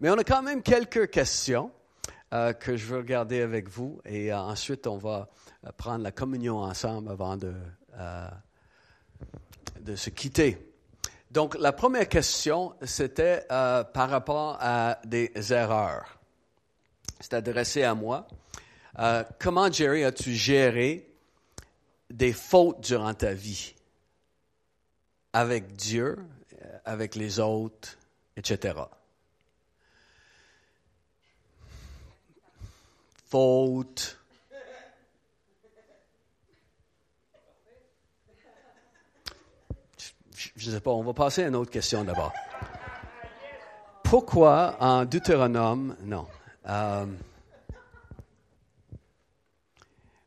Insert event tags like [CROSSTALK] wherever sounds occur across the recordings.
Mais on a quand même quelques questions euh, que je veux regarder avec vous et euh, ensuite on va euh, prendre la communion ensemble avant de, de se quitter. Donc la première question, c'était par rapport à des erreurs. C'est adressé à moi. Comment, Jerry, as-tu géré des fautes durant ta vie? Avec Dieu, avec les autres, etc.? Fautes. Je ne sais pas, on va passer à une autre question d'abord. Pourquoi en Deutéronome, non. Euh,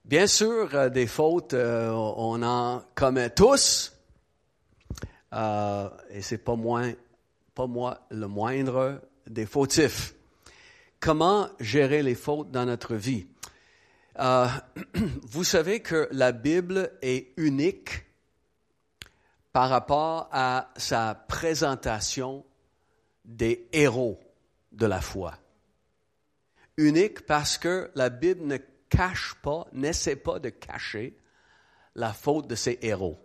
bien sûr, euh, des fautes, euh, on en commet tous, et c'est pas pas moi le moindre des fautifs. Comment gérer les fautes dans notre vie Euh, [CLEARS THROAT] Vous savez que la Bible est unique par rapport à sa présentation des héros de la foi. Unique parce que la Bible ne cache pas, n'essaie pas de cacher la faute de ses héros.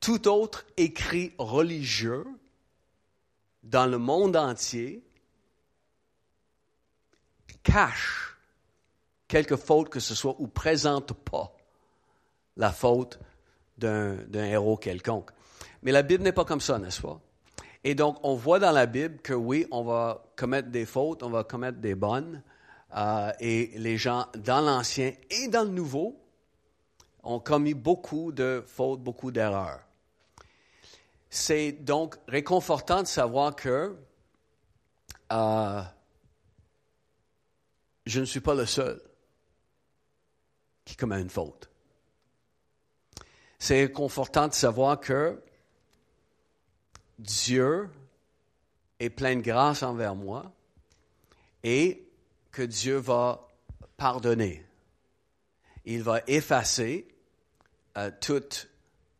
Tout autre écrit religieux dans le monde entier cache quelque faute que ce soit ou présente pas la faute d'un héros quelconque. Mais la Bible n'est pas comme ça, n'est-ce pas? Et donc, on voit dans la Bible que oui, on va commettre des fautes, on va commettre des bonnes, euh, et les gens dans l'Ancien et dans le Nouveau ont commis beaucoup de fautes, beaucoup d'erreurs. C'est donc réconfortant de savoir que euh, je ne suis pas le seul qui commet une faute. C'est réconfortant de savoir que Dieu est plein de grâce envers moi et que Dieu va pardonner. Il va effacer euh, toute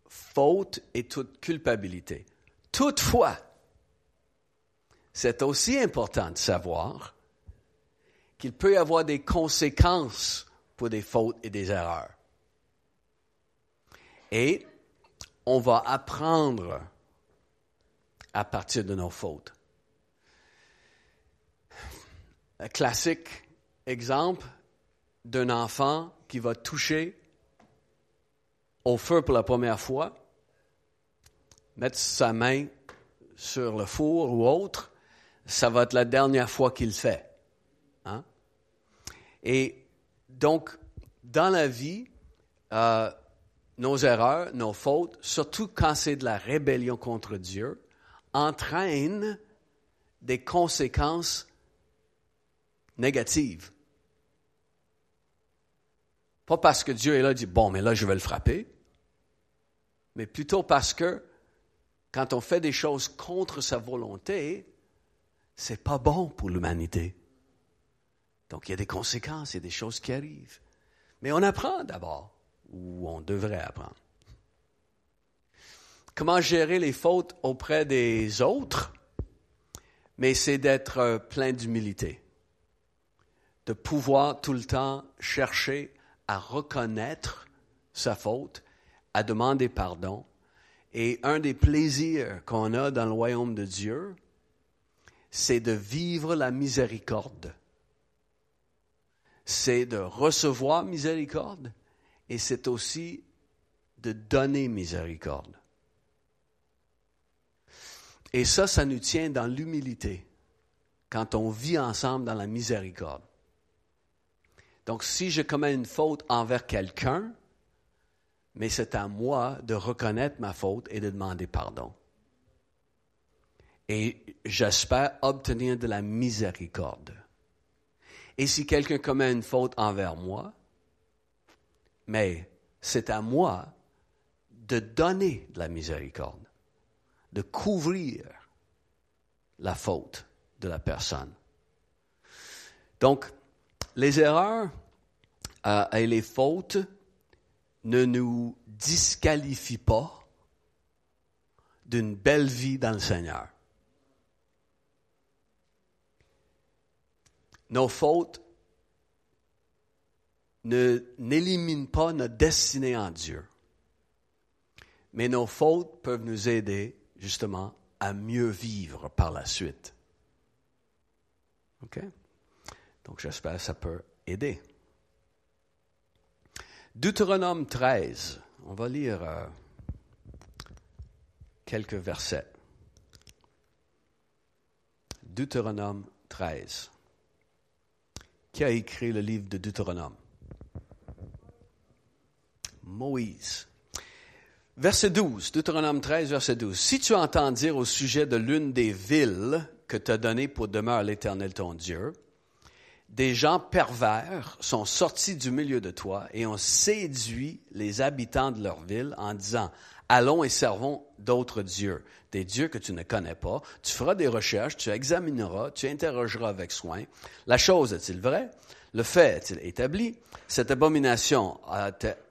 faute et toute culpabilité. Toutefois, c'est aussi important de savoir qu'il peut y avoir des conséquences pour des fautes et des erreurs. Et on va apprendre à partir de nos fautes. Un classique exemple d'un enfant qui va toucher au feu pour la première fois, mettre sa main sur le four ou autre, ça va être la dernière fois qu'il le fait. Et donc, dans la vie, euh, nos erreurs, nos fautes, surtout quand c'est de la rébellion contre Dieu, entraînent des conséquences négatives. Pas parce que Dieu est là et dit, bon, mais là, je vais le frapper, mais plutôt parce que quand on fait des choses contre sa volonté, c'est pas bon pour l'humanité. Donc, il y a des conséquences, il y a des choses qui arrivent. Mais on apprend d'abord, ou on devrait apprendre. Comment gérer les fautes auprès des autres? Mais c'est d'être euh, plein d'humilité, de pouvoir tout le temps chercher à reconnaître sa faute, à demander pardon. Et un des plaisirs qu'on a dans le royaume de Dieu, c'est de vivre la miséricorde. C'est de recevoir miséricorde et c'est aussi de donner miséricorde. Et ça, ça nous tient dans l'humilité, quand on vit ensemble dans la miséricorde. Donc, si je commets une faute envers quelqu'un, mais c'est à moi de reconnaître ma faute et de demander pardon. Et j'espère obtenir de la miséricorde. Et si quelqu'un commet une faute envers moi, mais c'est à moi de donner de la miséricorde, de couvrir la faute de la personne. Donc, les erreurs euh, et les fautes ne nous disqualifient pas d'une belle vie dans le Seigneur. Nos fautes ne, n'éliminent pas notre destinée en Dieu. Mais nos fautes peuvent nous aider justement à mieux vivre par la suite. OK? Donc j'espère que ça peut aider. Deutéronome 13, on va lire euh, quelques versets. Deutéronome 13. Qui a écrit le livre de Deutéronome? Moïse. Verset 12, Deutéronome 13, verset 12. Si tu entends dire au sujet de l'une des villes que t'as données pour demeure l'Éternel ton Dieu, des gens pervers sont sortis du milieu de toi et ont séduit les habitants de leur ville en disant, allons et servons d'autres dieux, des dieux que tu ne connais pas. Tu feras des recherches, tu examineras, tu interrogeras avec soin. La chose est-il vraie? Le fait est-il établi? Cette abomination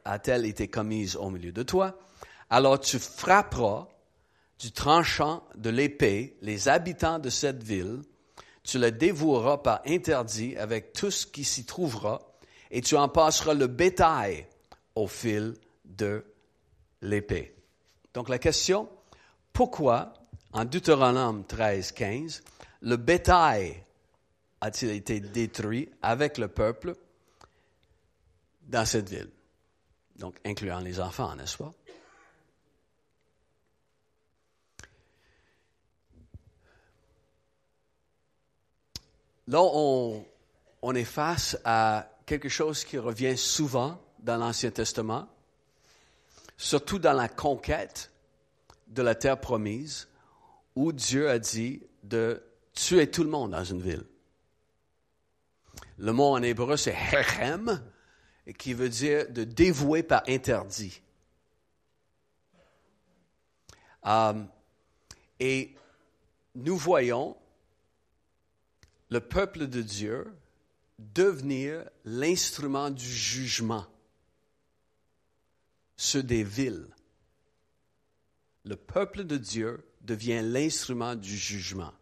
a-t-elle été commise au milieu de toi? alors tu frapperas du tranchant de l'épée les habitants de cette ville, tu les dévoueras par interdit avec tout ce qui s'y trouvera, et tu en passeras le bétail au fil de l'épée. Donc la question, pourquoi en Deutéronome 13, 15, le bétail a-t-il été détruit avec le peuple dans cette ville? Donc incluant les enfants, n'est-ce pas? Là, on, on est face à quelque chose qui revient souvent dans l'Ancien Testament, surtout dans la conquête de la terre promise, où Dieu a dit de tuer tout le monde dans une ville. Le mot en hébreu, c'est hechem, qui veut dire de dévouer par interdit. Um, et nous voyons le peuple de Dieu devenir l'instrument du jugement sur des villes. Le peuple de Dieu devient l'instrument du jugement.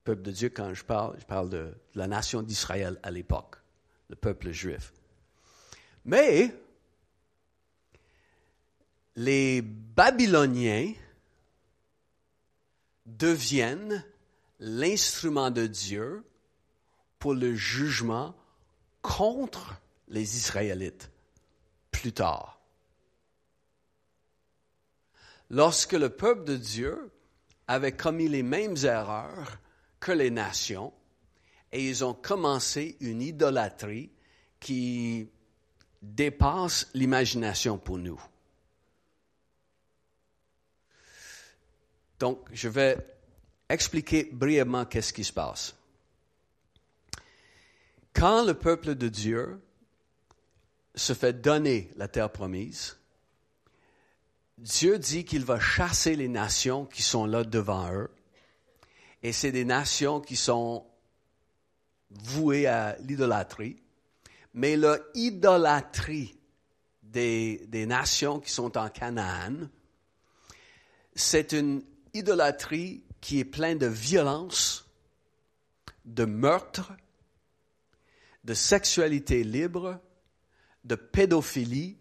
Le peuple de Dieu, quand je parle, je parle de la nation d'Israël à l'époque, le peuple juif. Mais les Babyloniens deviennent l'instrument de Dieu pour le jugement contre les Israélites plus tard. Lorsque le peuple de Dieu avait commis les mêmes erreurs que les nations, et ils ont commencé une idolâtrie qui dépasse l'imagination pour nous. Donc, je vais expliquer brièvement qu'est-ce qui se passe. Quand le peuple de Dieu se fait donner la terre promise, Dieu dit qu'il va chasser les nations qui sont là devant eux. Et c'est des nations qui sont vouées à l'idolâtrie. Mais l'idolâtrie des, des nations qui sont en Canaan, c'est une idolâtrie qui est plein de violence, de meurtre, de sexualité libre, de pédophilie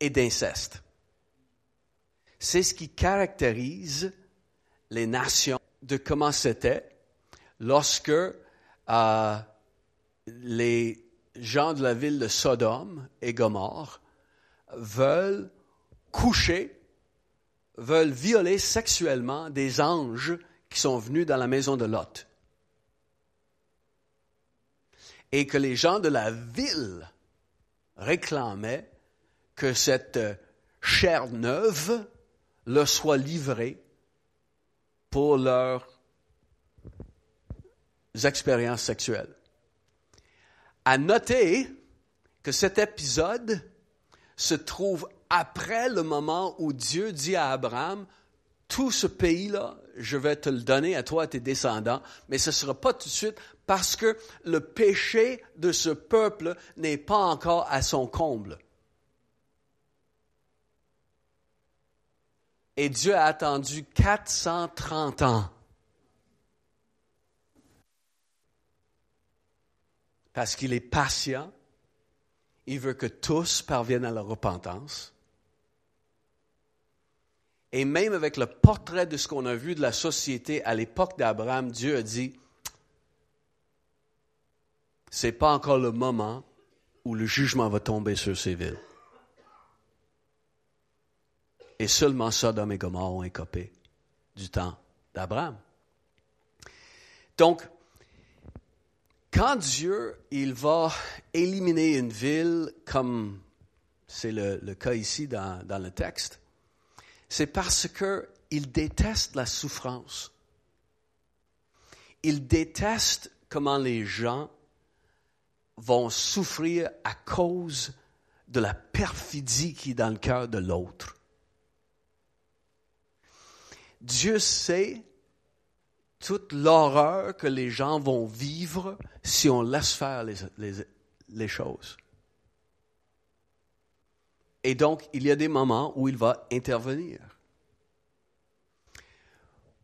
et d'inceste. C'est ce qui caractérise les nations de comment c'était lorsque euh, les gens de la ville de Sodome et Gomorre veulent coucher veulent violer sexuellement des anges qui sont venus dans la maison de Lot. Et que les gens de la ville réclamaient que cette chair neuve leur soit livrée pour leurs expériences sexuelles. À noter que cet épisode se trouve après le moment où Dieu dit à Abraham, tout ce pays-là, je vais te le donner à toi, à tes descendants, mais ce ne sera pas tout de suite parce que le péché de ce peuple n'est pas encore à son comble. Et Dieu a attendu 430 ans parce qu'il est patient. Il veut que tous parviennent à la repentance. Et même avec le portrait de ce qu'on a vu de la société à l'époque d'Abraham, Dieu a dit, c'est pas encore le moment où le jugement va tomber sur ces villes. Et seulement Sodome et Gomorre ont écopé du temps d'Abraham. Donc, quand Dieu, il va éliminer une ville, comme c'est le, cas ici dans, dans le texte, c'est parce qu'il déteste la souffrance. Il déteste comment les gens vont souffrir à cause de la perfidie qui est dans le cœur de l'autre. Dieu sait toute l'horreur que les gens vont vivre si on laisse faire les, choses. Et donc, il y a des moments où il va intervenir.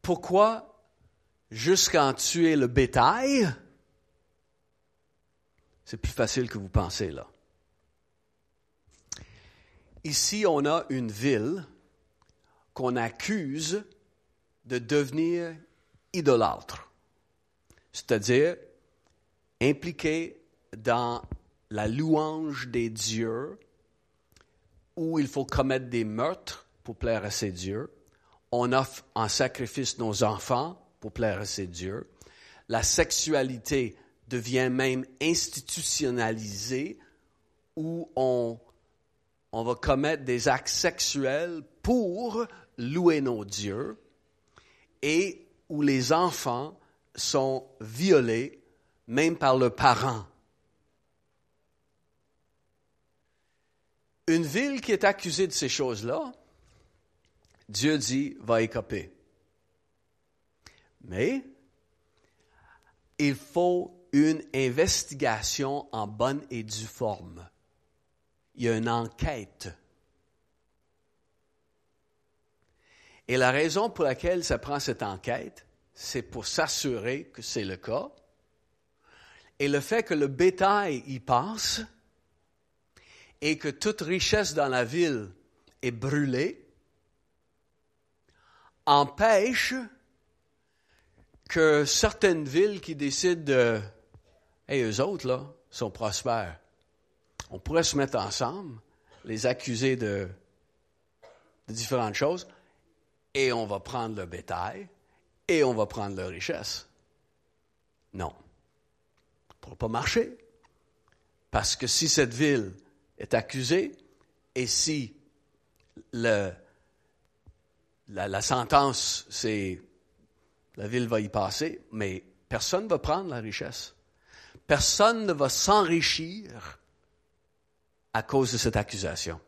Pourquoi jusqu'à en tuer le bétail? C'est plus facile que vous pensez là. Ici, on a une ville qu'on accuse de devenir idolâtre, c'est-à-dire impliquée dans la louange des dieux, où il faut commettre des meurtres pour plaire à ces dieux. On offre en sacrifice nos enfants pour plaire à ces dieux. La sexualité devient même institutionnalisé où on, on va commettre des actes sexuels pour louer nos dieux et où les enfants sont violés même par leurs parents. Une ville qui est accusée de ces choses-là, Dieu dit, va écoper. Mais il faut une investigation en bonne et due forme. Il y a une enquête. Et la raison pour laquelle ça prend cette enquête, c'est pour s'assurer que c'est le cas. Et le fait que le bétail y passe et que toute richesse dans la ville est brûlée empêche que certaines villes qui décident de et eux autres, là, sont prospères. On pourrait se mettre ensemble, les accuser de, différentes choses, et on va prendre le bétail, et on va prendre leur richesse. Non. Ça ne pourra pas marcher. Parce que si cette ville est accusée, et si la sentence, c'est la ville va y passer, mais personne ne va prendre la richesse personne ne va s'enrichir à cause de cette accusation.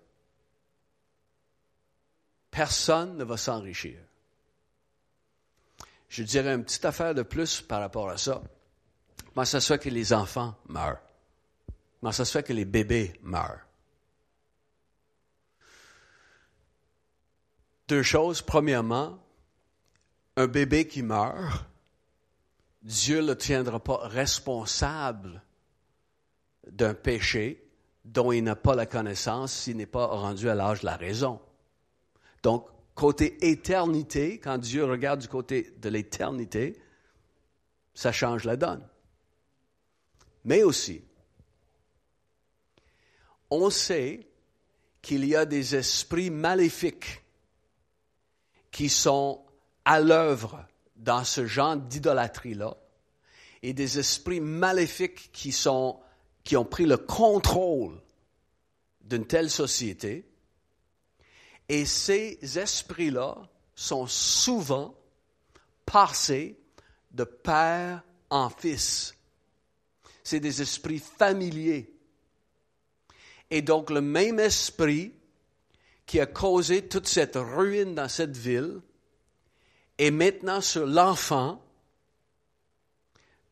Personne ne va s'enrichir. Je dirais une petite affaire de plus par rapport à ça. Comment ça se fait que les enfants meurent? Comment ça se fait que les bébés meurent? Deux choses. Premièrement, un bébé qui meurt, Dieu ne le tiendra pas responsable d'un péché dont il n'a pas la connaissance s'il n'est pas rendu à l'âge de la raison. Donc, côté éternité, quand Dieu regarde du côté de l'éternité, ça change la donne. Mais aussi, on sait qu'il y a des esprits maléfiques qui sont à l'œuvre dans ce genre d'idolâtrie-là et des esprits maléfiques qui, ont pris le contrôle d'une telle société. Et ces esprits-là sont souvent passés de père en fils. C'est des esprits familiers. Et donc le même esprit qui a causé toute cette ruine dans cette ville et maintenant sur l'enfant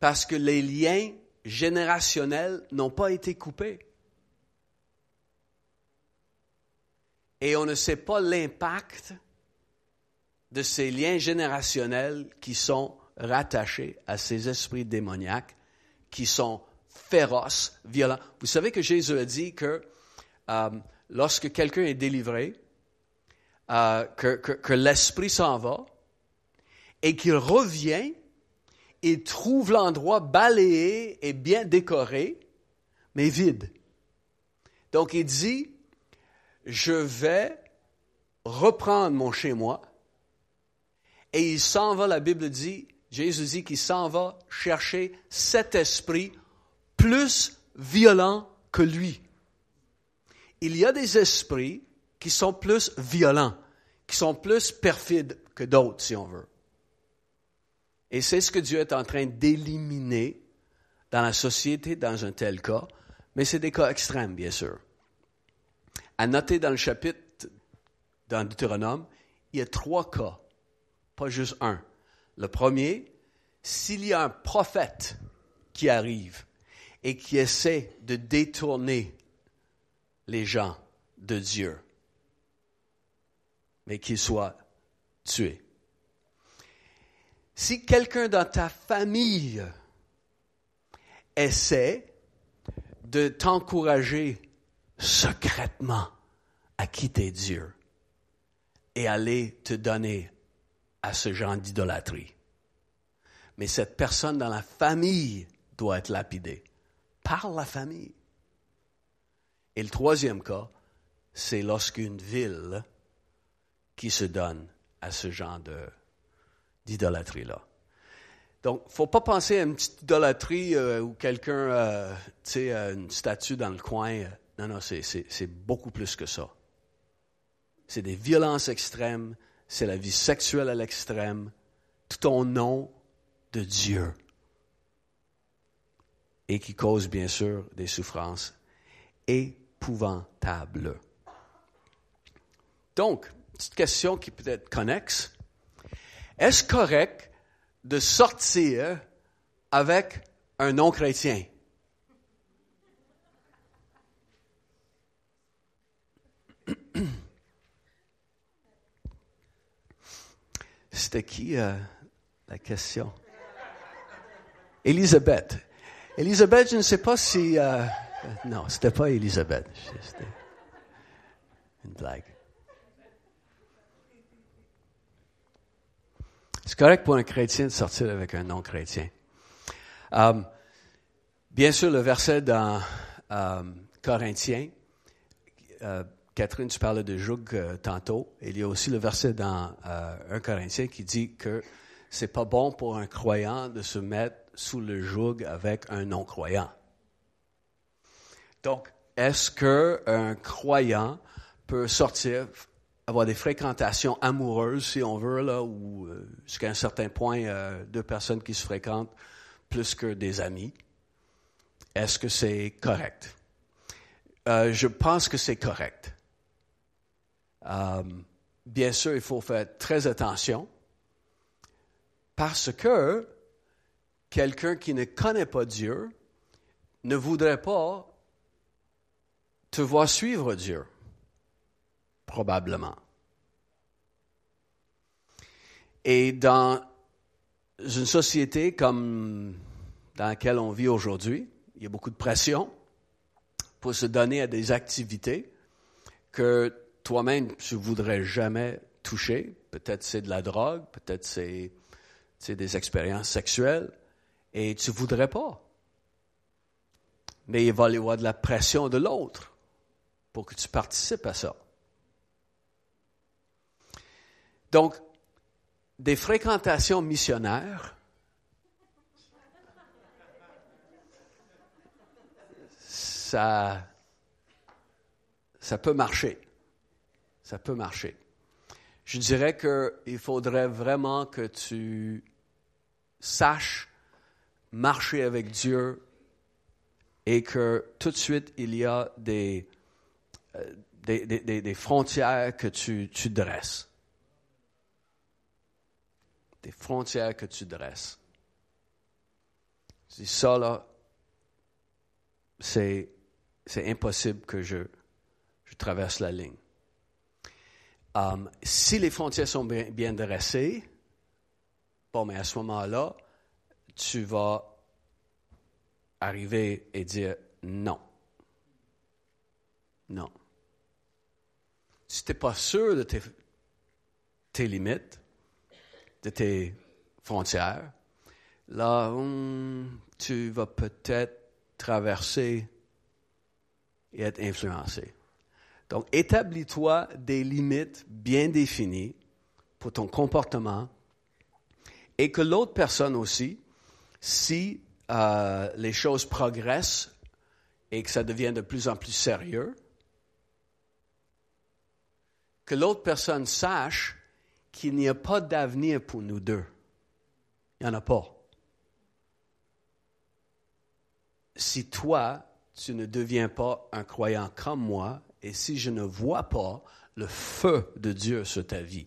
parce que les liens générationnels n'ont pas été coupés. Et on ne sait pas l'impact de ces liens générationnels qui sont rattachés à ces esprits démoniaques qui sont féroce, violent. Vous savez que Jésus a dit que euh, lorsque quelqu'un est délivré, euh, que l'esprit s'en va et qu'il revient, il trouve l'endroit balayé et bien décoré, mais vide. Donc il dit, je vais reprendre mon chez-moi. Et il s'en va, la Bible dit, Jésus dit qu'il s'en va chercher cet esprit plus violent que lui. Il y a des esprits qui sont plus violents, qui sont plus perfides que d'autres, si on veut. Et c'est ce que Dieu est en train d'éliminer dans la société dans un tel cas, mais c'est des cas extrêmes, bien sûr. À noter dans le chapitre, dans Deutéronome, il y a trois cas, pas juste un. Le premier, s'il y a un prophète qui arrive et qui essaie de détourner les gens de Dieu, mais qu'il soit tué. Si quelqu'un dans ta famille essaie de t'encourager secrètement à quitter Dieu et aller te donner à ce genre d'idolâtrie. Mais cette personne dans la famille doit être lapidée par la famille. Et le troisième cas, c'est lorsqu'une ville qui se donne à ce genre d'idolâtrie-là. Donc, il ne faut pas penser à une petite idolâtrie euh, où quelqu'un, euh, tu sais, une statue dans le coin. Non, non, c'est beaucoup plus que ça. C'est des violences extrêmes, c'est la vie sexuelle à l'extrême, tout au nom de Dieu. Et qui cause, bien sûr, des souffrances épouvantables. Donc, petite question qui peut être connexe. Est-ce correct de sortir avec un non-chrétien? C'était qui euh, la question? Elisabeth. Elisabeth, je ne sais pas si... Euh, non, c'était pas Elisabeth. C'était une blague. C'est correct pour un chrétien de sortir avec un non-chrétien. Um, bien sûr, le verset dans um, Corinthiens, euh, Catherine, tu parlais de joug euh, tantôt. Il y a aussi le verset dans euh, 1 Corinthien qui dit que c'est pas bon pour un croyant de se mettre sous le joug avec un non-croyant. Donc, est-ce qu'un croyant peut sortir avoir des fréquentations amoureuses, si on veut, là, ou euh, jusqu'à un certain point, euh, deux personnes qui se fréquentent plus que des amis? Est-ce que c'est correct? Euh, je pense que c'est correct. Bien sûr, il faut faire très attention parce que quelqu'un qui ne connaît pas Dieu ne voudrait pas te voir suivre Dieu probablement. Et dans une société comme dans laquelle on vit aujourd'hui, il y a beaucoup de pression pour se donner à des activités que toi-même tu voudrais jamais toucher. Peut-être c'est de la drogue, peut-être c'est, des expériences sexuelles, et tu voudrais pas. Mais il va y avoir de la pression de l'autre pour que tu participes à ça. Donc, des fréquentations missionnaires, ça, ça peut marcher. Ça peut marcher. Je dirais qu'il faudrait vraiment que tu saches marcher avec Dieu et que tout de suite il y a des, euh, des, frontières que tu, tu dresses des frontières que tu dresses. C'est ça, là, c'est impossible que je, je traverse la ligne. Um, si les frontières sont bien, dressées, bon, mais à ce moment-là, tu vas arriver et dire non. Non. Si tu n'es pas sûr de tes, tes, limites, de tes frontières, là, hum, tu vas peut-être traverser et être influencé. Donc, établis-toi des limites bien définies pour ton comportement et que l'autre personne aussi, si euh, les choses progressent et que ça devient de plus en plus sérieux, que l'autre personne sache qu'il n'y a pas d'avenir pour nous deux. Il n'y en a pas. Si toi, tu ne deviens pas un croyant comme moi, et si je ne vois pas le feu de Dieu sur ta vie,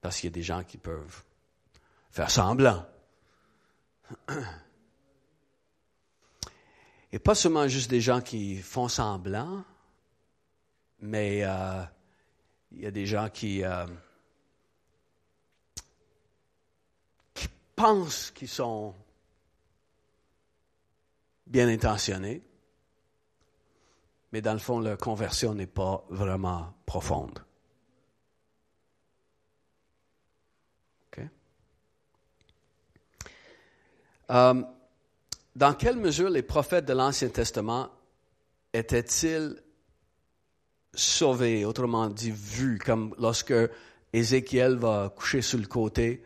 parce qu'il y a des gens qui peuvent faire semblant. [CLEARS THROAT] Et pas seulement juste des gens qui font semblant, mais euh, il y a des gens qui, euh, qui pensent qu'ils sont bien intentionnés, mais dans le fond, leur conversion n'est pas vraiment profonde. Euh, dans quelle mesure les prophètes de l'Ancien Testament étaient-ils sauvés, autrement dit vus, comme lorsque Ézéchiel va coucher sur le côté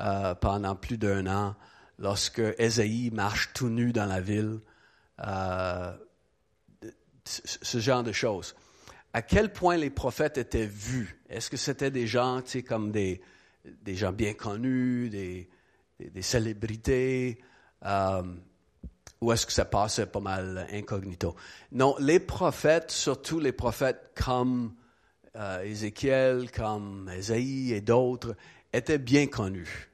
euh, pendant plus d'un an, lorsque Ésaïe marche tout nu dans la ville, euh, ce genre de choses. À quel point les prophètes étaient vus? Est-ce que c'était des gens, tu sais, comme des, gens bien connus, des, célébrités, euh, ou est-ce que ça passait pas mal incognito? Non, les prophètes, surtout les prophètes comme euh, Ézéchiel, comme Ésaïe et d'autres, étaient bien connus.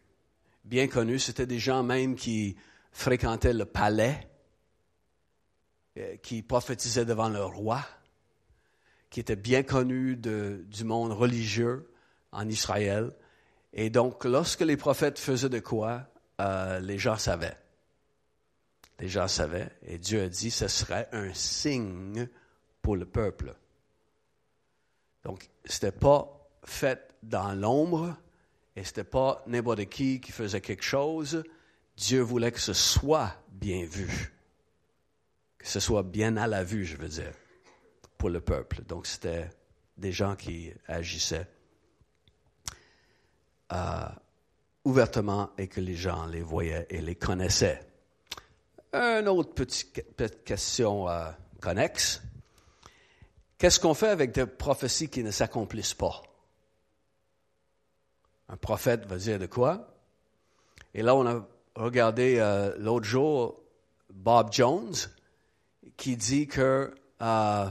Bien connus, c'était des gens même qui fréquentaient le palais, qui prophétisaient devant le roi, qui étaient bien connus de, du monde religieux en Israël. Et donc, lorsque les prophètes faisaient de quoi, euh, les gens savaient. Les gens savaient. Et Dieu a dit, ce serait un signe pour le peuple. Donc, ce n'était pas fait dans l'ombre et ce n'était pas n'importe qui qui faisait quelque chose. Dieu voulait que ce soit bien vu. Que ce soit bien à la vue, je veux dire, pour le peuple. Donc, c'était des gens qui agissaient euh, ouvertement et que les gens les voyaient et les connaissaient. Une autre petite, question euh, connexe. Qu'est-ce qu'on fait avec des prophéties qui ne s'accomplissent pas? Un prophète va dire de quoi? Et là, on a regardé euh, l'autre jour Bob Jones qui dit qu'il euh,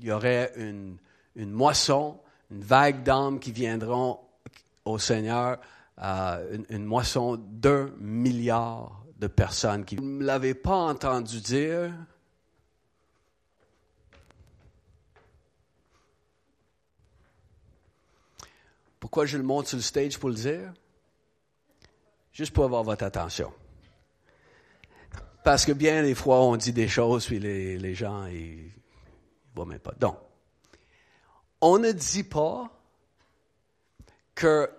y aurait une, une moisson, une vague d'âmes qui viendront au Seigneur, euh, une, moisson d'un milliard de personnes qui ne l'avaient pas entendu dire. Pourquoi je le monte sur le stage pour le dire? Juste pour avoir votre attention. Parce que bien des fois, on dit des choses, puis les, gens, ils ne voient même pas. Donc, on ne dit pas que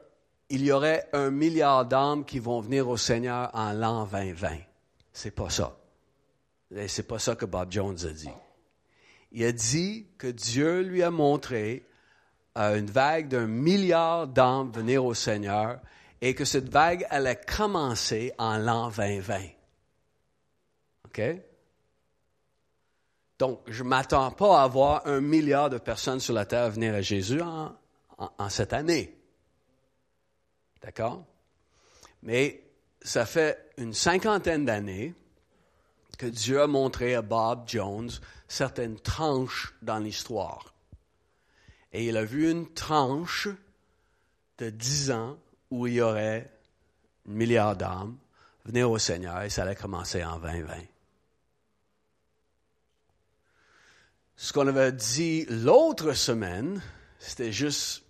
il y aurait un milliard d'âmes qui vont venir au Seigneur en l'an 2020. C'est pas ça. Et c'est pas ça que Bob Jones a dit. Il a dit que Dieu lui a montré euh, une vague d'un milliard d'âmes venir au Seigneur et que cette vague allait commencer en l'an 2020. Donc, je ne m'attends pas à voir un milliard de personnes sur la terre venir à Jésus en cette année. D'accord? Mais ça fait une cinquantaine d'années que Dieu a montré à Bob Jones certaines tranches dans l'histoire. Et il a vu une tranche de dix ans où il y aurait un milliard d'âmes venir au Seigneur et ça allait commencer en 2020. Ce qu'on avait dit l'autre semaine, c'était juste,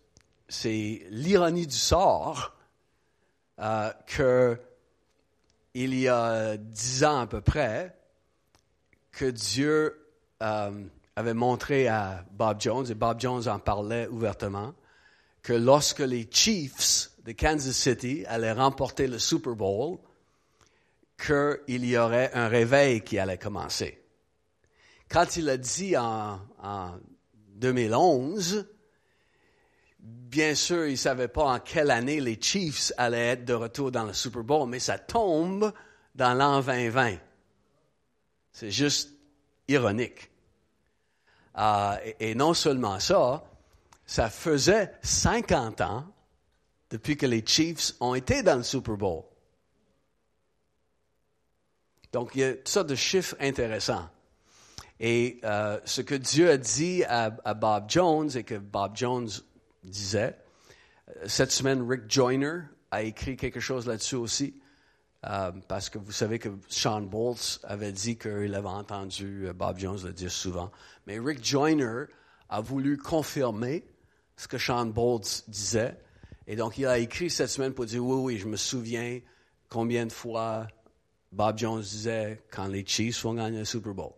c'est l'ironie du sort euh, que il y a dix ans à peu près, que Dieu euh, avait montré à Bob Jones, et Bob Jones en parlait ouvertement, que lorsque les Chiefs de Kansas City allaient remporter le Super Bowl, qu'il y aurait un réveil qui allait commencer. Quand il a dit en, en 2011, bien sûr, il ne savait pas en quelle année les Chiefs allaient être de retour dans le Super Bowl, mais ça tombe dans l'an 2020. C'est juste ironique. Euh, et, non seulement ça, ça faisait 50 ans depuis que les Chiefs ont été dans le Super Bowl. Donc, il y a toutes sortes de chiffres intéressants. Et euh, ce que Dieu a dit à, Bob Jones et que Bob Jones disait, euh, cette semaine, Rick Joyner a écrit quelque chose là-dessus aussi. Euh, parce que vous savez que Sean Bolts avait dit qu'il avait entendu Bob Jones le dire souvent. Mais Rick Joyner a voulu confirmer ce que Sean Bolts disait. Et donc, il a écrit cette semaine pour dire, oui, oui, je me souviens combien de fois Bob Jones disait quand les Chiefs vont gagner le Super Bowl.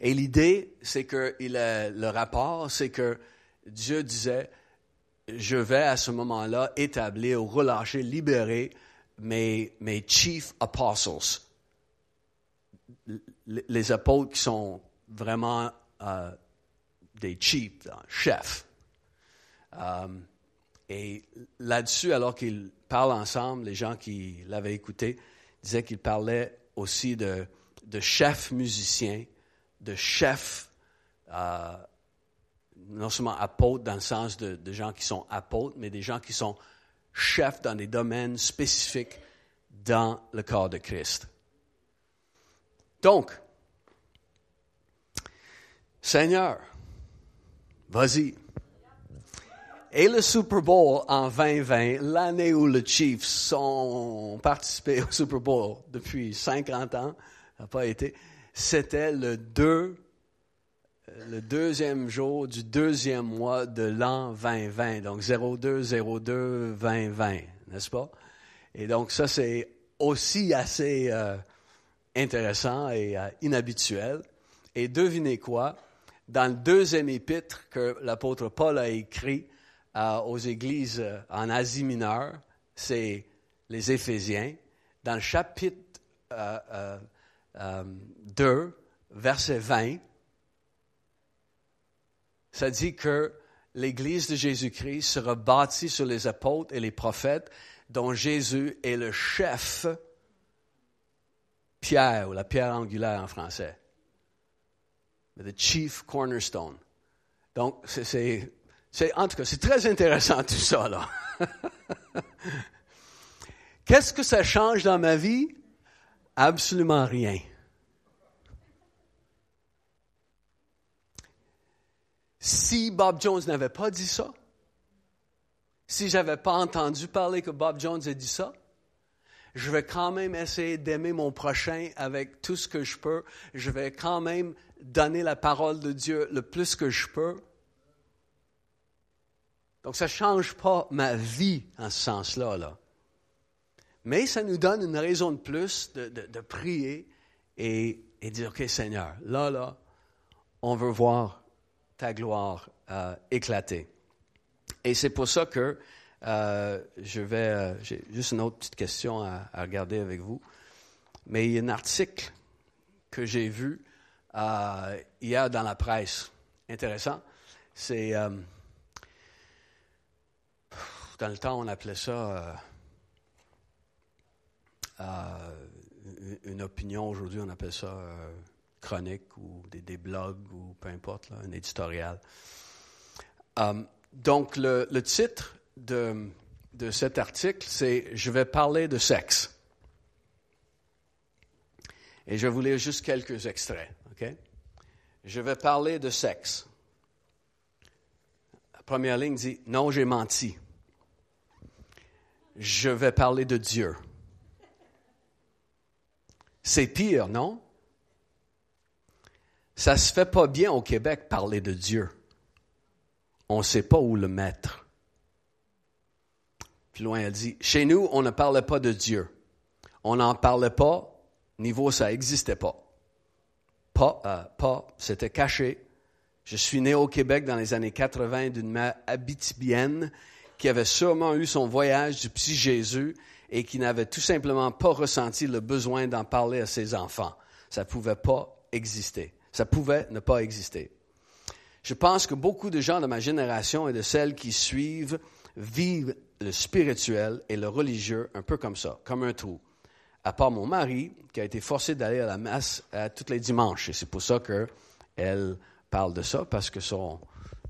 Et l'idée, c'est que le rapport, c'est que Dieu disait, je vais à ce moment-là établir ou relâcher, libérer mes, mes chief apostles, les apôtres qui sont vraiment euh, des chiefs, chefs. Euh, et là-dessus, alors qu'ils parlent ensemble, les gens qui l'avaient écouté disaient qu'ils parlaient aussi de, de chefs musiciens, de chefs, euh, non seulement apôtres dans le sens de, de gens qui sont apôtres, mais des gens qui sont chef dans des domaines spécifiques dans le corps de Christ. Donc, Seigneur, vas-y. Et le Super Bowl en 2020, l'année où les Chiefs ont participé au Super Bowl depuis 50 ans, n'a pas été, c'était le 2 le deuxième jour du deuxième mois de l'an 2020, donc 0202 2020, n'est-ce pas? Et donc ça, c'est aussi assez euh, intéressant et euh, inhabituel. Et devinez quoi? Dans le deuxième épître que l'apôtre Paul a écrit euh, aux églises en Asie mineure, c'est les Éphésiens. Dans le chapitre 2, verset 20, ça dit que l'Église de Jésus-Christ sera bâtie sur les apôtres et les prophètes, dont Jésus est le chef, pierre, ou la pierre angulaire en français. The chief cornerstone. Donc, c'est, en tout cas, c'est très intéressant tout ça. [LAUGHS] Qu'est-ce que ça change dans ma vie? Absolument rien. Si Bob Jones n'avait pas dit ça, si j'avais pas entendu parler que Bob Jones ait dit ça, je vais quand même essayer d'aimer mon prochain avec tout ce que je peux. Je vais quand même donner la parole de Dieu le plus que je peux. Donc ça ne change pas ma vie en ce sens-là. Là. Mais ça nous donne une raison de plus de, prier et, et dire, OK Seigneur, là, là, on veut voir ta gloire euh, éclater. Et c'est pour ça que euh, je vais, euh, j'ai juste une autre petite question à, regarder avec vous. Mais il y a un article que j'ai vu hier dans la presse. Intéressant. C'est dans le temps on appelait ça une opinion. Aujourd'hui on appelle ça chroniques ou des, blogs ou peu importe, un éditorial. Um, donc, le, titre de, de cet article, c'est Je vais parler de sexe. Et je vais vous lire juste quelques extraits. OK? Je vais parler de sexe. La première ligne dit Non, j'ai menti. Je vais parler de Dieu. C'est pire, non? Ça se fait pas bien au Québec parler de Dieu. On ne sait pas où le mettre. Puis loin, elle dit, chez nous, on ne parlait pas de Dieu. On n'en parlait pas, niveau ça n'existait pas. Pas, euh, pas, c'était caché. Je suis né au Québec dans les années 80 d'une mère abitibienne qui avait sûrement eu son voyage du petit Jésus et qui n'avait tout simplement pas ressenti le besoin d'en parler à ses enfants. Ça ne pouvait pas exister. Ça pouvait ne pas exister. Je pense que beaucoup de gens de ma génération et de celles qui suivent vivent le spirituel et le religieux un peu comme ça, comme un trou. À part mon mari, qui a été forcé d'aller à la messe euh, tous les dimanches. Et c'est pour ça qu'elle parle de ça, parce que son,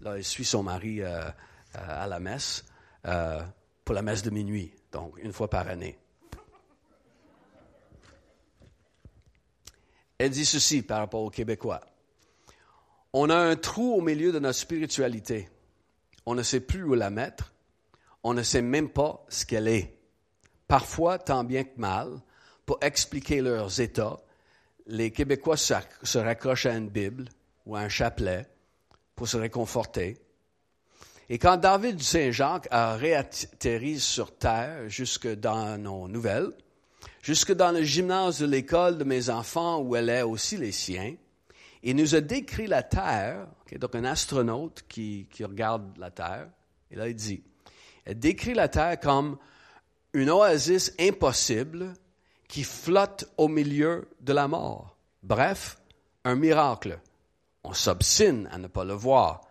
là, elle suit son mari euh, euh, à la messe pour la messe de minuit, donc une fois par année. Elle dit ceci par rapport aux Québécois. On a un trou au milieu de notre spiritualité. On ne sait plus où la mettre. On ne sait même pas ce qu'elle est. Parfois, tant bien que mal, pour expliquer leurs états, les Québécois se raccrochent à une Bible ou à un chapelet pour se réconforter. Et quand David du Saint-Jacques a réatterri sur terre jusque dans nos nouvelles, jusque dans le gymnase de l'école de mes enfants où elle est aussi les siens. Il nous a décrit la Terre, donc un astronaute qui, regarde la Terre, et là il dit, elle décrit la Terre comme une oasis impossible qui flotte au milieu de la mort. Bref, un miracle. On s'obstine à ne pas le voir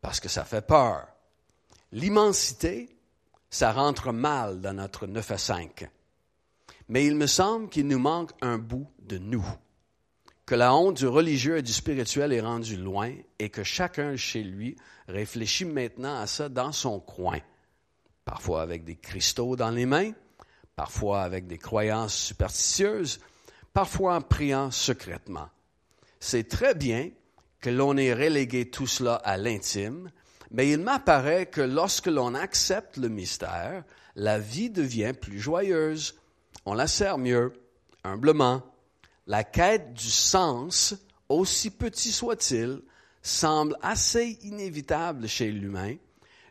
parce que ça fait peur. L'immensité, ça rentre mal dans notre 9 à 5. Mais il me semble qu'il nous manque un bout de nous, que la honte du religieux et du spirituel est rendue loin et que chacun chez lui réfléchit maintenant à ça dans son coin, parfois avec des cristaux dans les mains, parfois avec des croyances superstitieuses, parfois en priant secrètement. C'est très bien que l'on ait relégué tout cela à l'intime, mais il m'apparaît que lorsque l'on accepte le mystère, la vie devient plus joyeuse, on la sert mieux, humblement. La quête du sens, aussi petit soit-il, semble assez inévitable chez l'humain.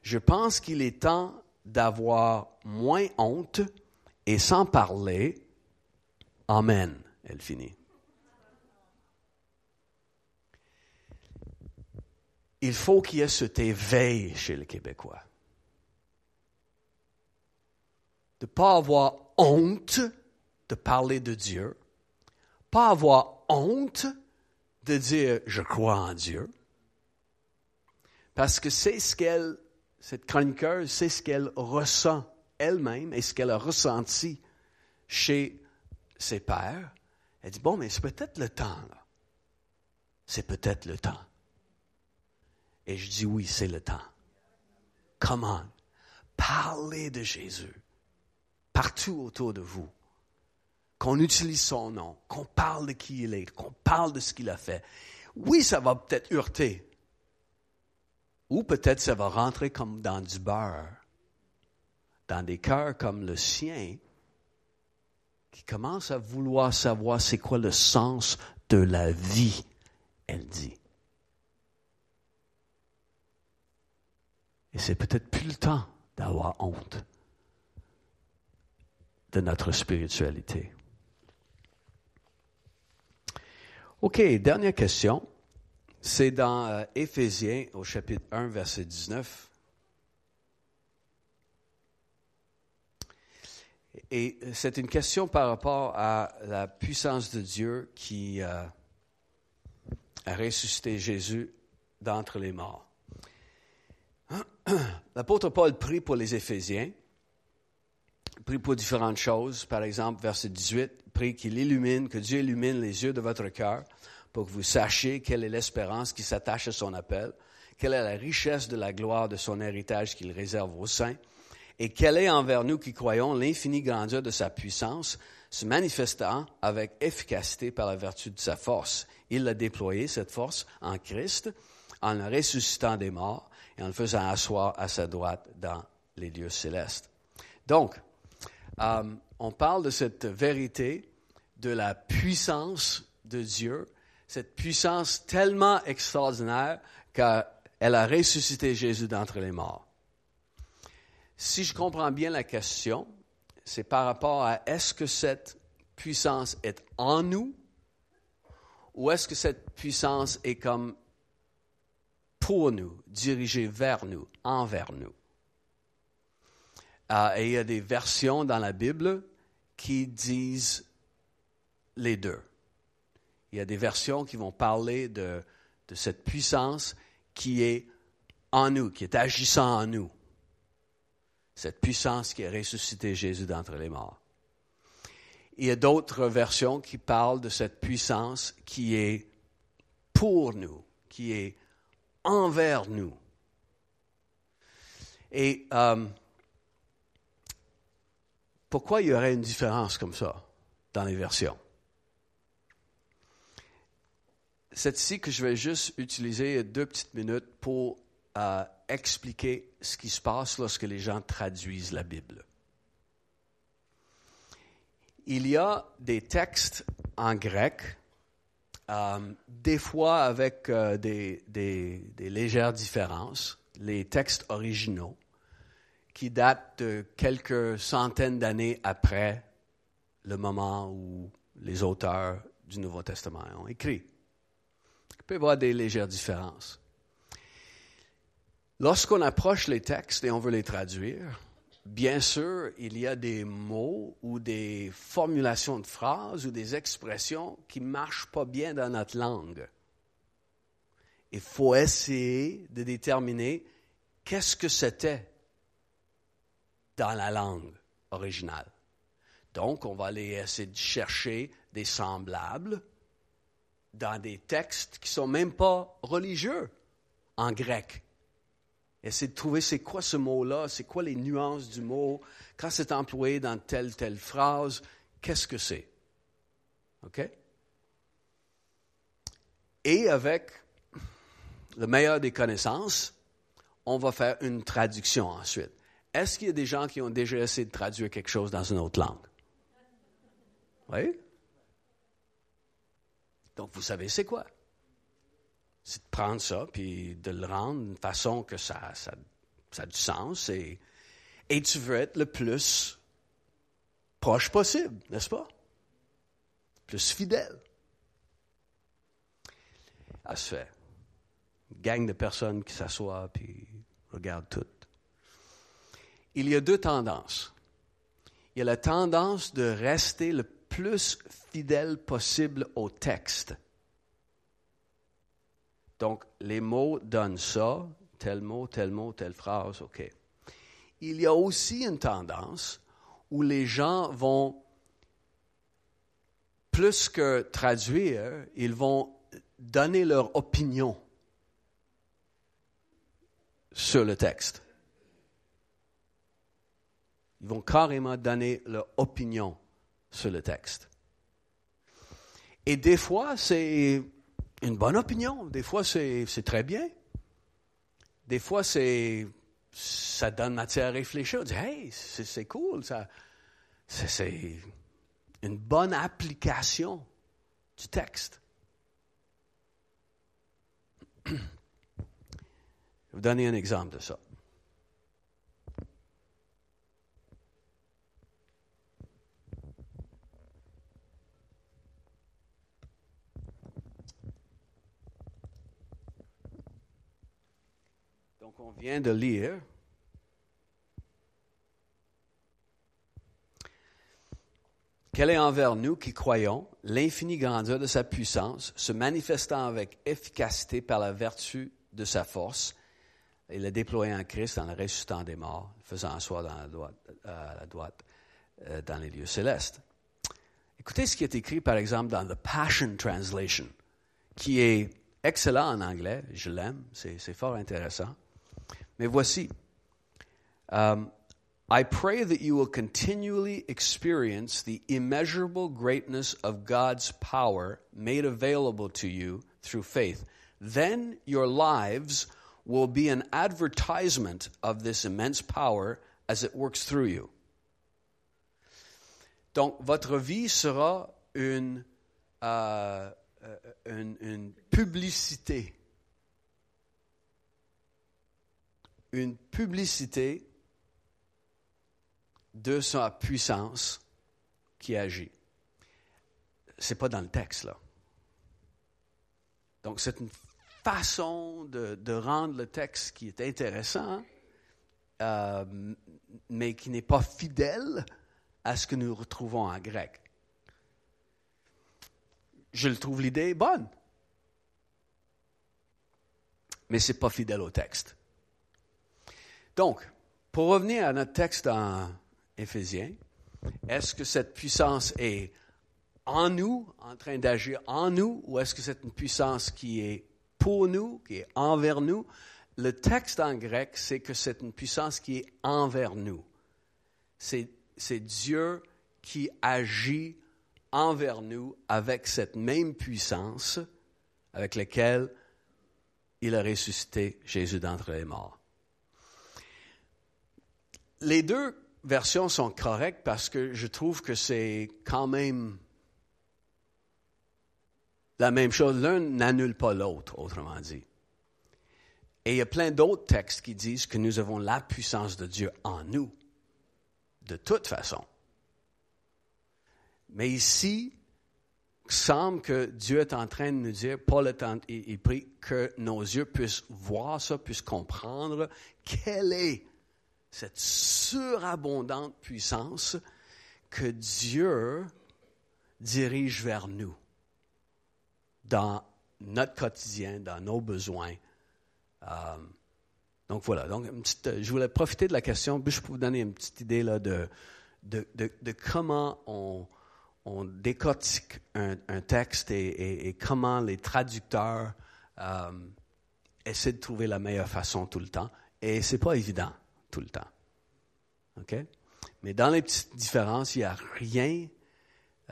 Je pense qu'il est temps d'avoir moins honte et sans parler. Amen. Elle finit. Il faut qu'il y ait cet éveil chez les Québécois. De ne pas avoir honte de parler de Dieu, pas avoir honte de dire je crois en Dieu, parce que c'est ce qu'elle, cette chroniqueuse, c'est ce qu'elle ressent elle-même et ce qu'elle a ressenti chez ses pères. Elle dit, bon, mais c'est peut-être le temps, là. C'est peut-être le temps. Et je dis, oui, c'est le temps. Come on. Parlez de Jésus partout autour de vous, qu'on utilise son nom, qu'on parle de qui il est, qu'on parle de ce qu'il a fait. Oui, ça va peut-être heurter. Ou peut-être ça va rentrer comme dans du beurre, dans des cœurs comme le sien, qui commencent à vouloir savoir c'est quoi le sens de la vie, elle dit. Et c'est peut-être plus le temps d'avoir honte de notre spiritualité. OK, dernière question. C'est dans euh, Éphésiens au chapitre 1, verset 19. Et c'est une question par rapport à la puissance de Dieu qui euh, a ressuscité Jésus d'entre les morts. [CLEARS THROAT] L'apôtre Paul prie pour les Éphésiens prie pour différentes choses. Par exemple, verset 18, prie qu'il illumine, que Dieu illumine les yeux de votre cœur pour que vous sachiez quelle est l'espérance qui s'attache à son appel, quelle est la richesse de la gloire de son héritage qu'il réserve aux saints, et quelle est envers nous qui croyons l'infinie grandeur de sa puissance, se manifestant avec efficacité par la vertu de sa force. Il a déployé, cette force, en Christ, en le ressuscitant des morts et en le faisant asseoir à sa droite dans les lieux célestes. Donc, euh, on parle de cette vérité, de la puissance de Dieu, cette puissance tellement extraordinaire qu'elle a ressuscité Jésus d'entre les morts. Si je comprends bien la question, c'est par rapport à est-ce que cette puissance est en nous ou est-ce que cette puissance est comme pour nous, dirigée vers nous, envers nous? Euh, et il y a des versions dans la Bible qui disent les deux. Il y a des versions qui vont parler de, de cette puissance qui est en nous, qui est agissant en nous. Cette puissance qui a ressuscité Jésus d'entre les morts. Il y a d'autres versions qui parlent de cette puissance qui est pour nous, qui est envers nous. Et euh, pourquoi il y aurait une différence comme ça dans les versions? C'est ici que je vais juste utiliser deux petites minutes pour euh, expliquer ce qui se passe lorsque les gens traduisent la Bible. Il y a des textes en grec, euh, des fois avec euh, des, des, légères différences, les textes originaux, qui datent de quelques centaines d'années après le moment où les auteurs du Nouveau Testament ont écrit. Il peut y avoir des légères différences. Lorsqu'on approche les textes et on veut les traduire, bien sûr, il y a des mots ou des formulations de phrases ou des expressions qui ne marchent pas bien dans notre langue. Il faut essayer de déterminer qu'est-ce que c'était dans la langue originale. Donc, on va aller essayer de chercher des semblables dans des textes qui ne sont même pas religieux en grec Essayer de trouver c'est quoi ce mot-là, c'est quoi les nuances du mot, quand c'est employé dans telle, telle phrase, qu'est-ce que c'est? OK? Et avec le meilleur des connaissances, on va faire une traduction ensuite. Est-ce qu'il y a des gens qui ont déjà essayé de traduire quelque chose dans une autre langue? Oui? Donc, vous savez c'est quoi? c'est de prendre ça, puis de le rendre d'une façon que ça, a du sens. Et, tu veux être le plus proche possible, n'est-ce pas? Plus fidèle. Ça se fait. Une gang de personnes qui s'assoient puis regardent tout. Il y a deux tendances. Il y a la tendance de rester le plus fidèle possible au texte donc, les mots donnent ça, tel mot, tel mot, telle phrase, OK. Il y a aussi une tendance où les gens vont, plus que traduire, ils vont donner leur opinion sur le texte. Ils vont carrément donner leur opinion sur le texte. Et des fois, c'est une bonne opinion. Des fois, c'est très bien. Des fois, c'est ça donne matière à réfléchir. On dit, hey, c'est cool, c'est une bonne application du texte. [CLEARS THROAT] Je vais vous donner un exemple de ça. qu'on vient de lire, Quelle est envers nous qui croyons l'infinie grandeur de sa puissance, se manifestant avec efficacité par la vertu de sa force, et le déployé en Christ en le ressuscitant des morts, faisant asseoir dans la droite, euh, la droite euh, dans les lieux célestes. Écoutez ce qui est écrit, par exemple, dans the Passion Translation, qui est excellent en anglais, je l'aime, c'est fort intéressant. Mais voici. Um, I pray that you will continually experience the immeasurable greatness of God's power made available to you through faith. Then your lives will be an advertisement of this immense power as it works through you. Donc, votre vie sera une, euh, une, une publicité une publicité de sa puissance qui agit. c'est pas dans le texte, là. Donc, c'est une façon de, rendre le texte qui est intéressant, euh, mais qui n'est pas fidèle à ce que nous retrouvons en grec. Je le trouve l'idée bonne, mais ce n'est pas fidèle au texte. Donc, pour revenir à notre texte en Éphésiens, est-ce que cette puissance est en nous, en train d'agir en nous, ou est-ce que c'est une puissance qui est pour nous, qui est envers nous? Le texte en grec, c'est que c'est une puissance qui est envers nous. C'est, Dieu qui agit envers nous avec cette même puissance avec laquelle il a ressuscité Jésus d'entre les morts. Les deux versions sont correctes parce que je trouve que c'est quand même la même chose. L'un n'annule pas l'autre, autrement dit. Et il y a plein d'autres textes qui disent que nous avons la puissance de Dieu en nous, de toute façon. Mais ici, il semble que Dieu est en train de nous dire, Paul est en, que nos yeux puissent voir ça, puissent comprendre quelle est cette surabondante puissance que Dieu dirige vers nous dans notre quotidien, dans nos besoins. Euh, donc voilà, donc je voulais profiter de la question, je peux vous donner une petite idée là, de, de, comment on, décortique un, texte et, comment les traducteurs euh, essaient de trouver la meilleure façon tout le temps. Et ce n'est pas évident tout le temps. Mais dans les petites différences, il n'y a rien